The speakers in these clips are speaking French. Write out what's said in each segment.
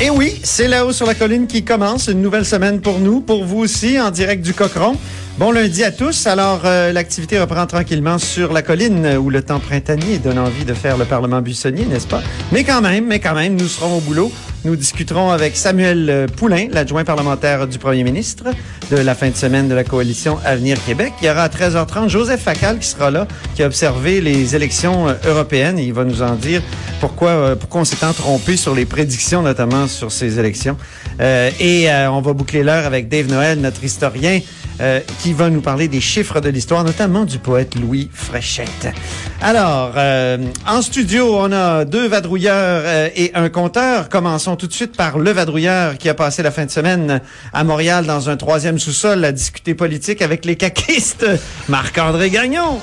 Et oui, c'est là-haut sur la colline qui commence une nouvelle semaine pour nous, pour vous aussi, en direct du Cochon. Bon lundi à tous. Alors, euh, l'activité reprend tranquillement sur la colline euh, où le temps printanier donne envie de faire le Parlement buissonnier, n'est-ce pas? Mais quand même, mais quand même, nous serons au boulot. Nous discuterons avec Samuel euh, Poulain, l'adjoint parlementaire du premier ministre de la fin de semaine de la coalition Avenir Québec. Il y aura à 13h30 Joseph Facal qui sera là, qui a observé les élections européennes. il va nous en dire pourquoi, pourquoi on s'est tant trompé sur les prédictions, notamment sur ces élections. Euh, et on va boucler l'heure avec Dave Noël, notre historien, euh, qui va nous parler des chiffres de l'histoire, notamment du poète Louis Fréchette. Alors, euh, en studio, on a deux vadrouilleurs euh, et un compteur. Commençons tout de suite par le vadrouilleur qui a passé la fin de semaine à Montréal dans un troisième sous-sol à discuter politique avec les caquistes, Marc-André Gagnon.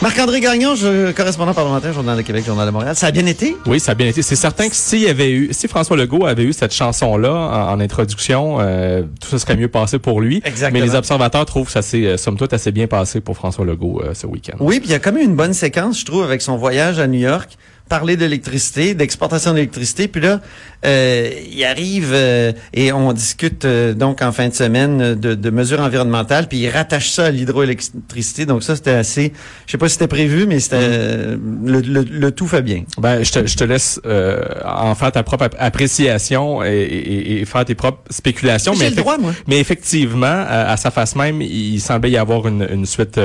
Marc-André Gagnon, je, correspondant parlementaire, Journal de Québec, Journal de Montréal. Ça a bien été? Oui, ça a bien été. C'est certain que s'il y avait eu, si François Legault avait eu cette chanson-là en, introduction, euh, tout ça serait mieux passé pour lui. Exactement. Mais les observateurs trouvent que ça s'est, euh, somme toute, assez bien passé pour François Legault euh, ce week-end. Oui, puis il y a quand même une bonne séquence, je trouve, avec son voyage à New York parler d'électricité, d'exportation d'électricité. Puis là, euh, il arrive euh, et on discute euh, donc en fin de semaine de, de, mesures environnementales, puis il rattache ça à l'hydroélectricité. Donc ça, c'était assez... Je sais pas si c'était prévu, mais c'était le, le, tout fait bien. Ben, je te, je te laisse en faire ta propre appréciation et, et, et faire tes propres spéculations. Mais, le droit, moi. mais effectivement, à, sa face même, il semblait y avoir une, une suite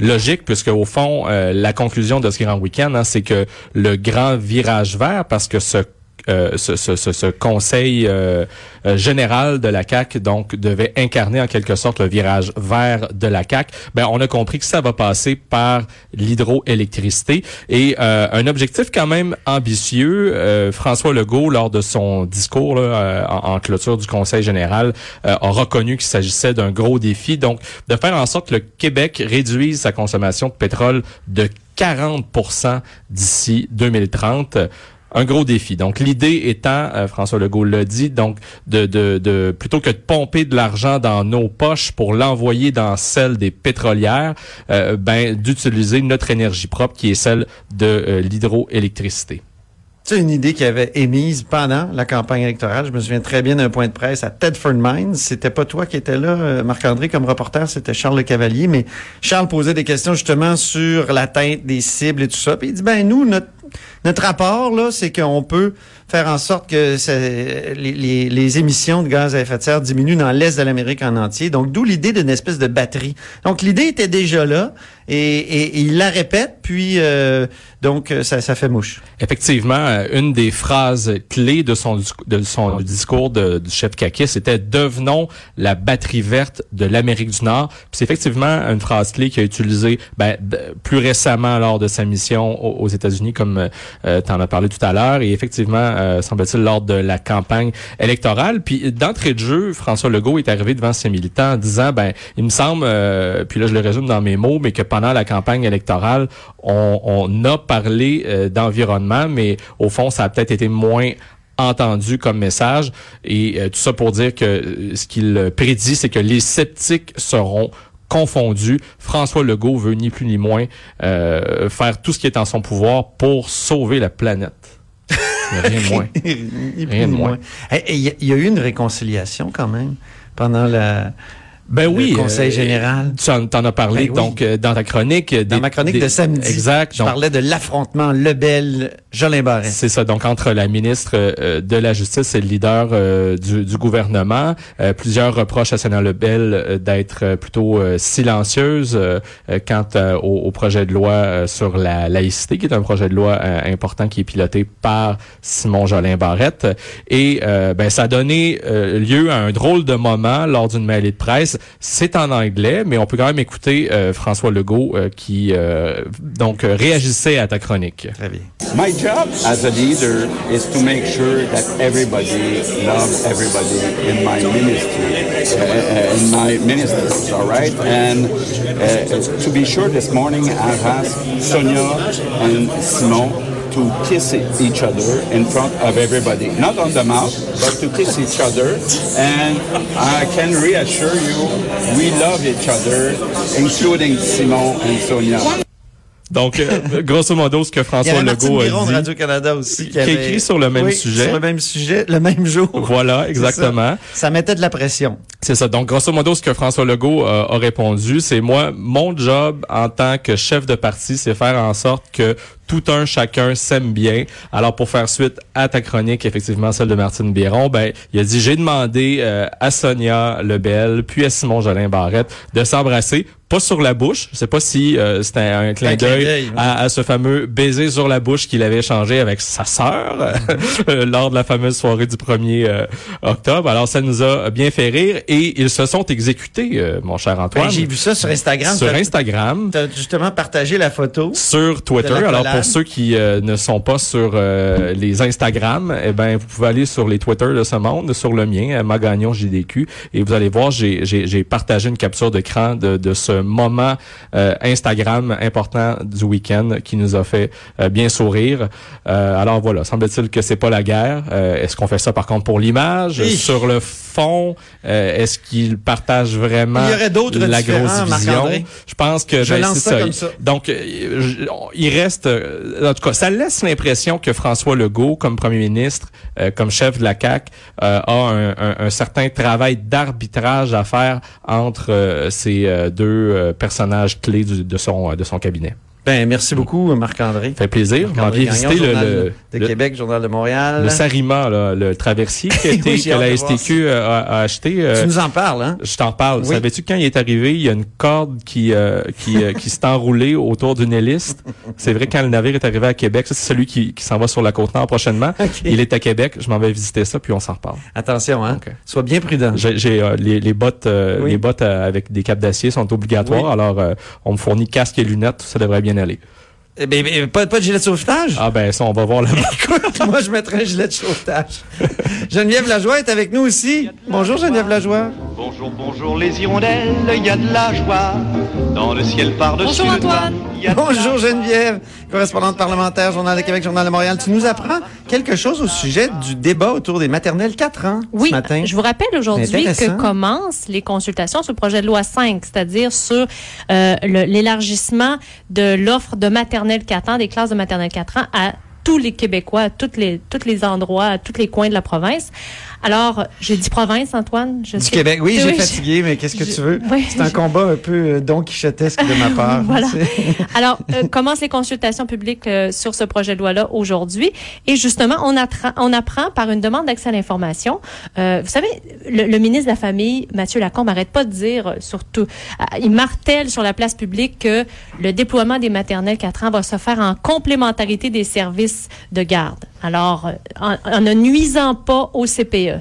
logique, puisque au fond, la conclusion de ce grand week-end, hein, c'est que le grand virage vert parce que ce euh, ce, ce, ce, conseil euh, euh, général de la CAC donc devait incarner en quelque sorte le virage vert de la CAC. Ben on a compris que ça va passer par l'hydroélectricité et un objectif quand même ambitieux. François Legault lors de son discours là, en, en, clôture du conseil général a reconnu qu'il s'agissait d'un gros défi donc de faire en sorte que le Québec réduise sa consommation de pétrole de 40% d'ici 2030 un gros défi. Donc l'idée étant, euh, François Legault l'a dit, donc de, plutôt que de pomper de l'argent dans nos poches pour l'envoyer dans celle des pétrolières, euh, ben d'utiliser notre énergie propre qui est celle de euh, l'hydroélectricité. C'est une idée qui avait émise pendant la campagne électorale? Je me souviens très bien d'un point de presse à Tedford Mines. C'était pas toi qui étais là, euh, Marc-André, comme reporter, c'était Charles Le Cavalier. Mais Charles posait des questions justement sur l'atteinte des cibles et tout ça. Puis il dit, ben nous, notre, notre rapport, là, c'est qu'on peut faire en sorte que les, émissions de gaz à effet de serre diminuent dans l'Est de l'Amérique en entier. Donc, d'où l'idée d'une espèce de batterie. Donc, l'idée était déjà là et, il la répète, puis euh, donc ça, fait mouche. Effectivement, euh, une des phrases clés de son, discours de, du chef Kaki, c'était « Devenons la batterie verte de l'Amérique du Nord ». C'est effectivement une phrase clé qu'il a utilisée ben, plus récemment lors de sa mission aux, États-Unis, comme euh, tu en as parlé tout à l'heure, et effectivement euh, semble-t-il, lors de la campagne électorale. Puis d'entrée de jeu, François Legault est arrivé devant ses militants en disant, ben, il me semble, euh, puis là je le résume dans mes mots, mais que pendant la campagne électorale, on, on a parlé euh, d'environnement, mais au fond, ça a peut-être été moins entendu comme message et tout ça pour dire que ce qu'il prédit c'est que les sceptiques seront confondus. François Legault veut ni plus ni moins faire tout ce qui est en son pouvoir pour sauver la planète. Rien de moins. Rien de moins. Il y, a eu une réconciliation quand même pendant la ben oui, le Conseil euh, général. Tu en, as parlé ben donc euh, dans ta chronique. Dans ma chronique de samedi. Exact. Je parlais de l'affrontement Lebel-Jolin Barrette. C'est ça. Donc entre la ministre euh, de la Justice et le leader du, du, gouvernement, plusieurs reproches à Sénat Lebel d'être plutôt silencieuse quant au, au, projet de loi sur la laïcité, qui est un projet de loi important qui est piloté par Simon Jolin Barrette. Et ben ça a donné lieu à un drôle de moment lors d'une mêlée de presse C'est en anglais, mais on peut quand même écouter euh, François Legault euh, qui euh, donc euh, réagissait à ta chronique. Très bien. My job as a leader is to make sure that everybody loves everybody in my ministry, uh, uh, in my ministries, all right? And uh, to be sure, this morning I've asked Sonia and Simon to kiss each other in front of everybody. Not on the mouth, but to kiss each other. And I can reassure you, we love each other, including Simon and Sonia. Donc, euh, grosso modo, ce que Il y François avait Martine Legault a de dit. Radio-Canada aussi qui, qui a avait... écrit sur le même Oui, sujet. Sur le même sujet, le même jour. Voilà, C'est ça. exactement. Ça mettait de la pression. C'est ça. Donc, grosso modo, ce que François Legault euh, a répondu, c'est moi, mon job en tant que chef de parti, c'est faire en sorte que tout un chacun s'aime bien. Alors, pour faire suite à ta chronique, effectivement, celle de Martine Biron, ben, il a dit, j'ai demandé euh, à Sonia Lebel, puis à Simon Jolin Barrette de s'embrasser, pas sur la bouche. Je sais pas si euh, c'était un clin Un clin d'œil à, à ce fameux baiser sur la bouche qu'il avait échangé avec sa sœur euh, lors de la fameuse soirée du 1er euh, octobre. Alors, ça nous a bien fait rire et ils se sont exécutés, euh, mon cher Antoine. Ben, J'ai vu ça sur Instagram. sur Instagram. T'as justement partagé la photo. Sur Twitter. Alors. Pour ceux qui euh, ne sont pas sur euh, les Instagram, eh ben vous pouvez aller sur les Twitter de ce monde, sur le mien, euh, Magagnon JDQ, et vous allez voir, j'ai j'ai j'ai partagé une capture d'écran de de ce moment euh, Instagram important du week-end qui nous a fait euh, bien sourire. Euh, alors voilà, semble-t-il que c'est pas la guerre. Euh, Est-ce qu'on fait ça par contre pour l'image, sur le fond euh, Est-ce qu'ils partagent vraiment Il y aurait d'autres la grosse Marc-André. Je pense que Je ben, lance ça comme ça. donc, il reste, euh, en tout cas, ça laisse l'impression que François Legault, comme premier ministre, euh, comme chef de la CAC, euh, a un, un- certain travail d'arbitrage à faire entre euh, ces euh, deux euh, personnages clés de son de son cabinet. Ben, merci beaucoup, Marc-André. Ça fait plaisir. Vous Marc-André m'aviez Gagnon, visité le, le, de Québec, Journal de Montréal. le Sarima, là, le traversier qui Oui, que la STQ a, a acheté. euh, Tu nous en parles, hein? Je t'en parle. Oui. Savais-tu que quand il est arrivé, il y a une corde qui euh, qui euh, qui s'est enroulée autour d'une hélice? C'est vrai quand le navire est arrivé à Québec, ça c'est celui qui, qui s'en va sur la côte nord prochainement. Il est à Québec. Je m'en vais visiter ça puis on s'en reparle. Attention, hein? Sois bien prudent. J'ai j'ai, euh, les, les bottes euh, Oui. les bottes euh, avec des capes d'acier sont obligatoires. Alors euh, on me fournit casque et lunettes, ça devrait bien aller. Eh ben, ben, pas, pas de gilet de sauvetage? Ah ben ça on va voir là. Écoute, moi, je mettrais un gilet de sauvetage. Geneviève Lajoie est avec nous aussi. Bonjour, Geneviève Lajoie. Bonjour, bonjour les hirondelles, il y a de la joie. Dans le ciel par-dessus Bonjour, le toit, Antoine. il y a de la Bonjour Geneviève, correspondante parlementaire, Journal de Québec, Journal de Montréal. Tu nous apprends quelque chose au sujet du débat autour des maternelles 4 ans Oui, ce matin. je vous rappelle aujourd'hui que commencent les consultations sur le projet de loi 5, c'est-à-dire sur euh, l'élargissement de l'offre de maternelle 4 ans, des classes de maternelle 4 ans à tous les Québécois, à tous les, tous les endroits, à tous les coins de la province. Alors, j'ai dit province, Antoine. Je Du sais- Québec, oui, j'ai fatigué, mais qu'est-ce que je- tu veux? oui, C'est un je- combat un peu euh, don quichotesque de ma part. Voilà. Alors, euh, commencent les consultations publiques euh, sur ce projet de loi-là aujourd'hui. Et justement, on, apprend par une demande d'accès à l'information. Euh, vous savez, le, le ministre de la Famille, Mathieu Lacombe, arrête pas de dire, surtout, il martèle sur la place publique que le déploiement des maternelles 4 ans va se faire en complémentarité des services de garde. Alors, euh, en, ne nuisant pas au CPE.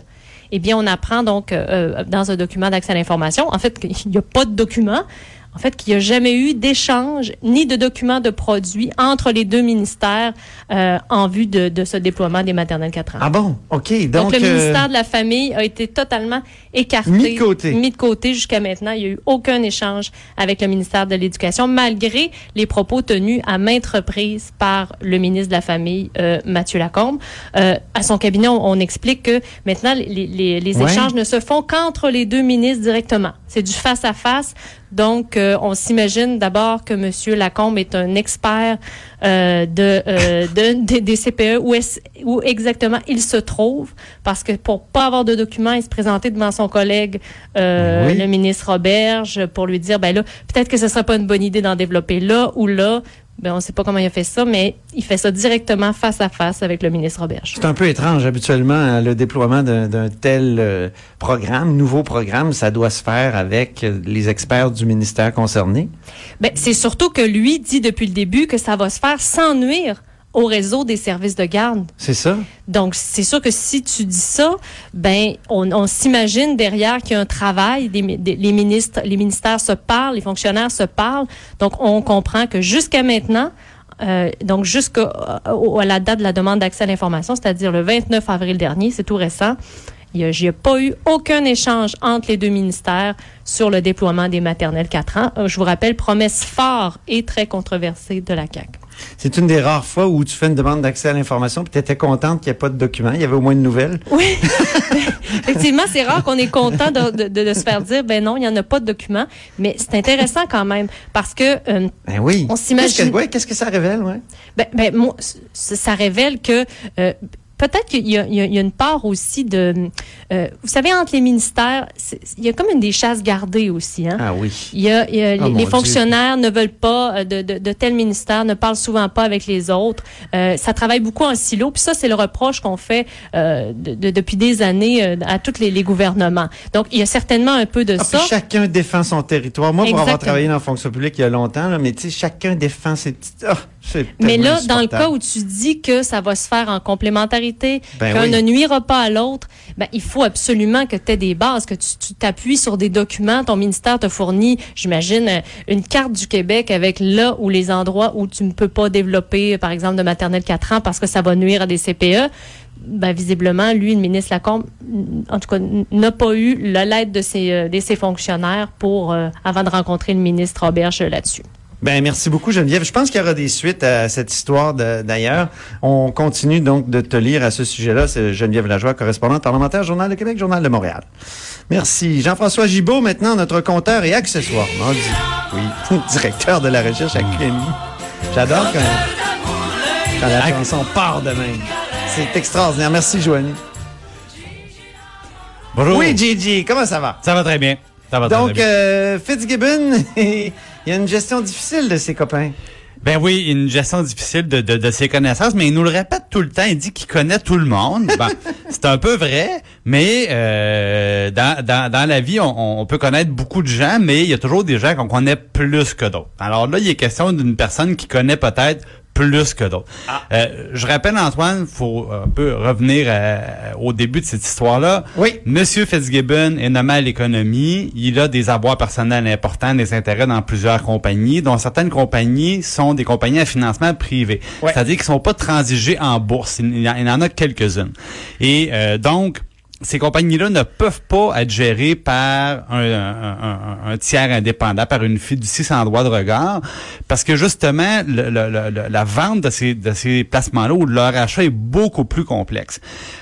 Eh bien, on apprend donc euh, euh, dans un document d'accès à l'information, en fait, qu'il n'y a pas de document, en fait, qu'il n'y a jamais eu d'échange ni de documents de produits entre les deux ministères euh, en vue de, de ce déploiement des maternelles 4 ans. Ah bon? OK. Donc, donc, le euh, ministère de la Famille a été totalement écarté. Mis de côté. Mis de côté jusqu'à maintenant. Il n'y a eu aucun échange avec le ministère de l'Éducation, malgré les propos tenus à maintes reprises par le ministre de la Famille, euh, Mathieu Lacombe. Euh, à son cabinet, on, on explique que maintenant, les, les, les Ouais. échanges ne se font qu'entre les deux ministres directement. C'est du face-à-face. Donc, euh, on s'imagine d'abord que Monsieur Lacombe est un expert euh, de, euh, de- des- des CPE, où, est où exactement il se trouve, parce que pour pas avoir de documents, il se présentait devant son collègue, euh, Oui. le ministre Roberge, pour lui dire, ben là, peut-être que ce serait pas une bonne idée d'en développer là ou là. Ben, on sait pas comment il a fait ça, mais il fait ça directement face à face avec le ministre Roberge. C'est un peu étrange. Habituellement, hein, le déploiement d'un d'un tel euh, programme, nouveau programme, ça doit se faire avec euh, les experts du ministère concerné. Ben, c'est surtout que lui dit depuis le début que ça va se faire sans nuire au réseau des services de garde. C'est ça. Donc, c'est sûr que si tu dis ça, ben, on, on s'imagine derrière qu'il y a un travail, des, des- les ministres, les ministères se parlent, les fonctionnaires se parlent. Donc, on comprend que jusqu'à maintenant, euh, donc jusqu'à la date de la demande d'accès à l'information, c'est-à-dire le 29 avril dernier, c'est tout récent, il n'y a, pas eu aucun échange entre les deux ministères sur le déploiement des maternelles 4 ans. Euh, Je vous rappelle, promesse forte et très controversée de la CAQ. C'est une des rares fois où tu fais une demande d'accès à l'information puis tu étais contente qu'il n'y ait pas de document. Il y avait au moins une nouvelle. Oui, effectivement, c'est rare qu'on est content de, de- de- de se faire dire, ben non, il n'y en a pas de document, mais c'est intéressant quand même parce que euh, Ben oui. On s'imagine- Qu'est-ce que, ouais, qu'est-ce que ça révèle, ouais? ben, ben, moi, ça révèle que euh, peut-être qu'il y, a- y y une part aussi de, euh, vous savez, entre les ministères, il y a comme une des chasses gardées aussi, hein. Ah oui. Il y a, il y a- Oh, les, Dieu. fonctionnaires ne veulent pas euh, de, de, de tel ministère, ne parlent souvent pas avec les autres. Euh, ça travaille beaucoup en silo. Puis ça, c'est le reproche qu'on fait euh, de- de- depuis des années à tous les, les gouvernements. Donc, il y a certainement un peu de Ah, ça. puis chacun défend son territoire. Moi, pour avoir travaillé dans la fonction publique il y a longtemps, là, mais tu sais, chacun défend ses petites. C'est Mais là, dans le cas où tu dis que ça va se faire en complémentarité, Ben qu'un oui. ne nuira pas à l'autre, ben, il faut absolument que tu aies des bases, que tu t'appuies sur des documents. Ton ministère te fournit, j'imagine, euh, une carte du Québec avec là où les endroits où tu ne peux pas développer, par exemple, de maternelle 4 ans parce que ça va nuire à des CPE. Ben, visiblement, lui, le ministre Lacombe, en tout cas, n'a pas eu la lettre de ses, euh, de ses fonctionnaires pour, euh, avant de rencontrer le ministre Auberge là-dessus. Ben, merci beaucoup, Geneviève. Je pense qu'il y aura des suites à cette histoire d'ailleurs. On continue donc de te lire à ce sujet-là. C'est Geneviève Lajoie, correspondante parlementaire, Journal de Québec, Journal de Montréal. Merci. Jean-François Gibault, maintenant, notre compteur et accessoirement, dit- oui, directeur de la recherche à QMI. J'adore quand, quand la chanson part de même. C'est extraordinaire. Merci, Joanie. Bonjour. Oui, Gigi, comment ça va? Ça va très bien. Ça va très, Donc, bien. euh, Fitzgibbon, il y a une gestion difficile de ses copains. Ben oui, une gestion difficile de, de, de ses connaissances, mais il nous le répète tout le temps. Il dit qu'il connaît tout le monde. Ben, c'est un peu vrai, mais euh, dans, dans, dans la vie, on, on peut connaître beaucoup de gens, mais il y a toujours des gens qu'on connaît plus que d'autres. Alors là, il est question d'une personne qui connaît peut-être plus que d'autres. Euh, je rappelle, Antoine, faut un peu revenir euh, au début de cette histoire-là. Oui. Monsieur Fitzgibbon est nommé à l'économie. Il a des avoirs personnels importants, des intérêts dans plusieurs compagnies, dont certaines compagnies sont des compagnies à financement privé. Ouais. C'est-à-dire qu'ils sont pas transigés en bourse. Il y en a quelques-unes. Et euh, donc, ces compagnies-là ne peuvent pas être gérées par un, tiers indépendant, par une fiducie sans droit de regard, parce que justement, la vente de ces, de ces placements-là ou leur achat est beaucoup plus complexe.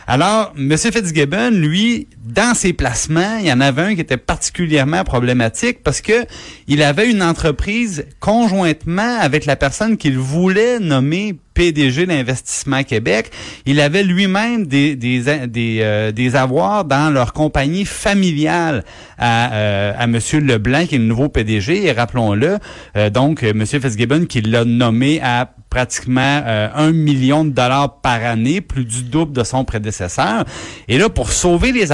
Alors, M. Fitzgibbon, lui, dans ses placements, il y en avait un qui était particulièrement problématique parce que il avait une entreprise conjointement avec la personne qu'il voulait nommer PDG d'Investissement Québec. Il avait lui-même des, des, des, euh, des avoirs dans leur compagnie familiale à, euh, à M. Leblanc, qui est le nouveau PDG. Et rappelons-le, euh, donc, euh, M. Fitzgibbon, qui l'a nommé à pratiquement euh, un million de dollars par année, plus du double de son prédécesseur. Et là, pour sauver les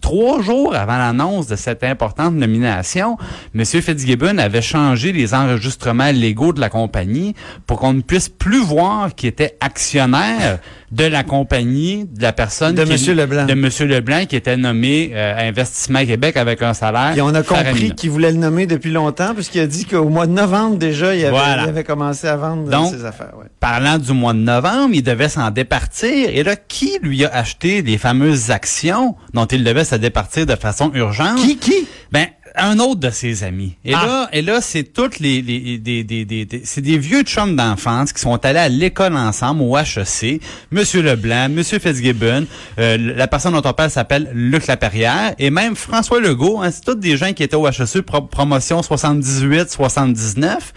trois jours avant l'annonce de cette importante nomination, M. Fitzgibbon avait changé les enregistrements légaux de la compagnie pour qu'on ne puisse plus voir qui était actionnaire de la compagnie, de la personne De qui- Monsieur Leblanc. de M. Leblanc, qui était nommé euh, à Investissement Québec avec un salaire. Et on a compris qu'il voulait le nommer depuis longtemps, puisqu'il a dit qu'au mois de novembre, déjà, il avait, Voilà. il avait commencé à vendre Donc, ses affaires. ouais. Parlant du mois de novembre, il devait s'en départir. Et là, qui lui a acheté les fameuses actions dont il devait se départir de façon urgente? Qui? Qui? Ben, un autre de ses amis. Et Ah. là, et là, c'est toutes les, les des, des, des, des- c'est des vieux chums d'enfance qui sont allés à l'école ensemble au HEC. Monsieur Leblanc, Monsieur Fitzgibbon, euh, la personne dont on parle s'appelle Luc Laperrière et même François Legault. Hein, c'est tous des gens qui étaient au HEC pro- promotion 78, 79.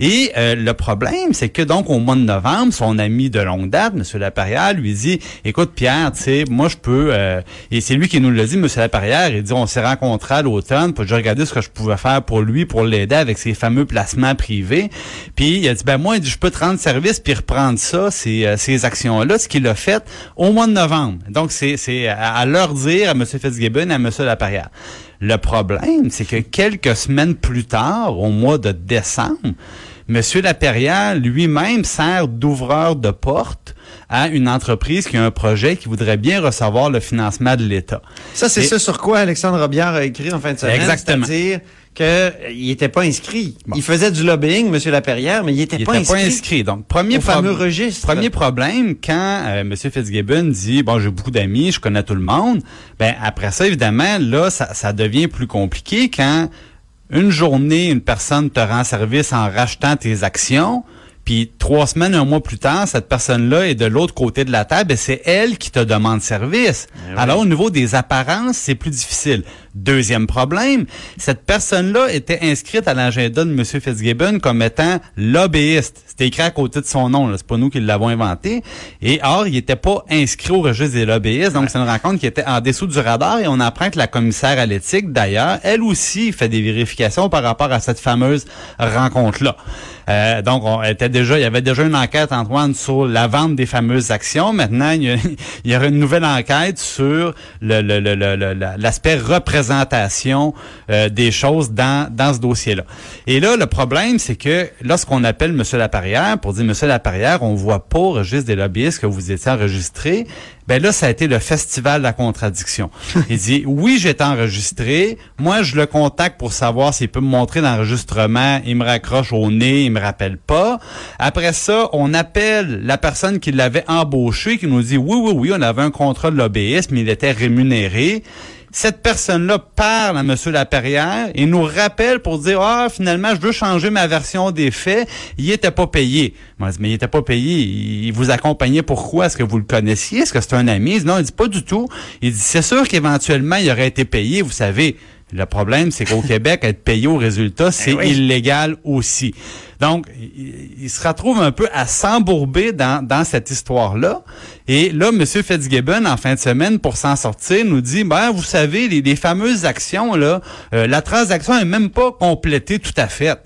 Et euh, le problème, c'est que donc au mois de novembre, son ami de longue date, Monsieur Laperrière, lui dit, écoute Pierre, tu sais, moi je peux, euh, et c'est lui qui nous l'a dit, Monsieur Laperrière, il dit, on s'est rencontrés à l'automne, puis j'ai regardé ce que je pouvais faire pour lui, pour l'aider avec ses fameux placements privés. Puis il a dit, ben moi, je peux te rendre service puis reprendre ça, ces, euh, ces actions-là, ce qu'il a fait au mois de novembre. Donc c'est à, leur dire, à Monsieur Fitzgibbon, à Monsieur Laperrière. Le problème, c'est que quelques semaines plus tard, au mois de décembre, Monsieur Laperrière lui-même sert d'ouvreur de porte à une entreprise qui a un projet qui voudrait bien recevoir le financement de l'État. Ça, c'est ce sur quoi Alexandre Robillard a écrit en fin de semaine. Exactement. C'est-à-dire qu'il n'était pas inscrit. Il faisait du lobbying, M. Laperrière, mais il n'était Il pas, pas inscrit. Donc, premier, au fameux registre. premier problème, quand euh, M. Fitzgibbon dit, bon, j'ai beaucoup d'amis, je connais tout le monde, ben après ça, évidemment, là, ça, ça devient plus compliqué quand une journée, une personne te rend service en rachetant tes actions, puis trois semaines, un mois plus tard, cette personne-là est de l'autre côté de la table et c'est elle qui te demande service. Alors, au niveau des apparences, c'est plus difficile. Deuxième problème, cette personne-là était inscrite à l'agenda de M. Fitzgibbon comme étant lobbyiste. C'était écrit à côté de son nom, c'est pas nous qui l'avons inventé. Et or, il n'était pas inscrit au registre des lobbyistes, donc c'est une rencontre qui était en dessous du radar et on apprend que la commissaire à l'éthique, d'ailleurs, elle aussi fait des vérifications par rapport à cette fameuse rencontre-là. Euh, donc, on était déjà, il y avait déjà une enquête, Antoine, sur la vente des fameuses actions. Maintenant, il y, a, il y aura une nouvelle enquête sur le- le- le- le- le- représentation euh, des choses dans, dans ce dossier-là. Et là, le problème, c'est que lorsqu'on appelle M. Laparrière pour dire, Monsieur Laparrière, on voit pas au registre des lobbyistes que vous étiez enregistré, ben là, ça a été le festival de la contradiction. Il dit, oui, j'étais enregistré. Moi, je le contacte pour savoir s'il peut me montrer l'enregistrement. Il me raccroche au nez, il me rappelle pas. Après ça, on appelle la personne qui l'avait embauché, qui nous dit, oui, oui, oui, on avait un contrat de lobbyisme, mais il était rémunéré. Cette personne-là parle à M. Laperrière et nous rappelle pour dire Ah, finalement, je veux changer ma version des faits. Il était pas payé. Moi, je dis, mais il était pas payé. Il vous accompagnait pourquoi? Est-ce que vous le connaissiez? Est-ce que c'est un ami? Non, il dit pas du tout. Il dit c'est sûr qu'éventuellement, il aurait été payé. Vous savez, le problème, c'est qu'au Québec, être payé au résultat, c'est oui. illégal aussi. Donc, il, il se retrouve un peu à s'embourber dans, dans cette histoire-là. Et là, M. Fitzgibbon, en fin de semaine, pour s'en sortir, nous dit, ben, vous savez, les, les fameuses actions, là, euh, la transaction est même pas complétée tout à fait.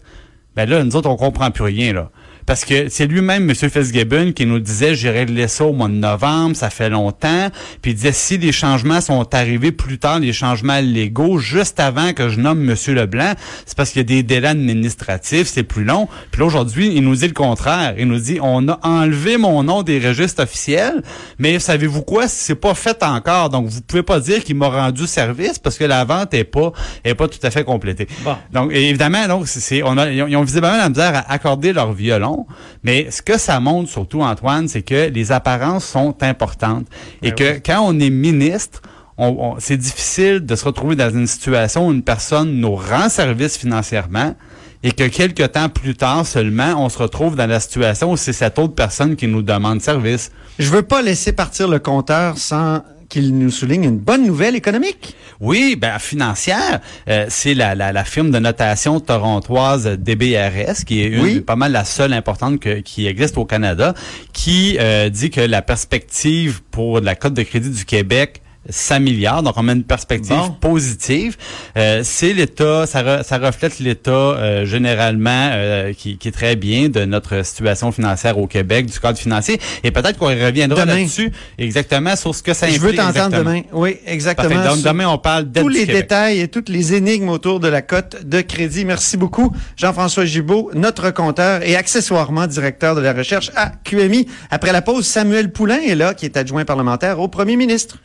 Ben là, nous autres, on comprend plus rien, là. Parce que c'est lui-même, M. Fitzgibbon, qui nous disait, j'ai réglé ça au mois de novembre, ça fait longtemps. Puis il disait, si les changements sont arrivés plus tard, les changements légaux, juste avant que je nomme M. Leblanc, c'est parce qu'il y a des délais administratifs, c'est plus long. Puis là, aujourd'hui, il nous dit le contraire. Il nous dit, on a enlevé mon nom des registres officiels, mais savez-vous quoi? C'est pas fait encore. Donc, vous pouvez pas dire qu'il m'a rendu service parce que la vente est pas, est pas tout à fait complétée. Bon. Donc, évidemment, donc, c'est- on a, ils ont- ils ont visiblement la misère à accorder leur violon. Mais ce que ça montre surtout, Antoine, c'est que les apparences sont importantes. Et que quand on est ministre, on- on- c'est difficile de se retrouver dans une situation où une personne nous rend service financièrement et que quelques temps plus tard seulement, on se retrouve dans la situation où c'est cette autre personne qui nous demande service. Je veux pas laisser partir le compteur sans qu'il nous souligne une bonne nouvelle économique. Oui, ben financière, euh, c'est la, la, la firme de notation torontoise DBRS, qui est une, Oui. pas mal la seule importante que- qui existe au Canada, qui euh, dit que la perspective pour la cote de crédit du Québec 100 milliards, donc on met une perspective Bon. positive. Euh, c'est l'État, ça, re- ça reflète l'État euh, généralement euh, qui, qui est très bien de notre situation financière au Québec, du cadre financier. Et peut-être qu'on reviendra là-dessus exactement sur ce que ça Je veux implique t'entendre demain. Oui, exactement. Parfait. Donc demain, on parle tous les Québec. détails et toutes les énigmes autour de la cote de crédit. Merci beaucoup, Jean-François Gibault, notre compteur et accessoirement directeur de la recherche à QMI. Après la pause, Samuel Poulain est là, qui est adjoint parlementaire au premier ministre.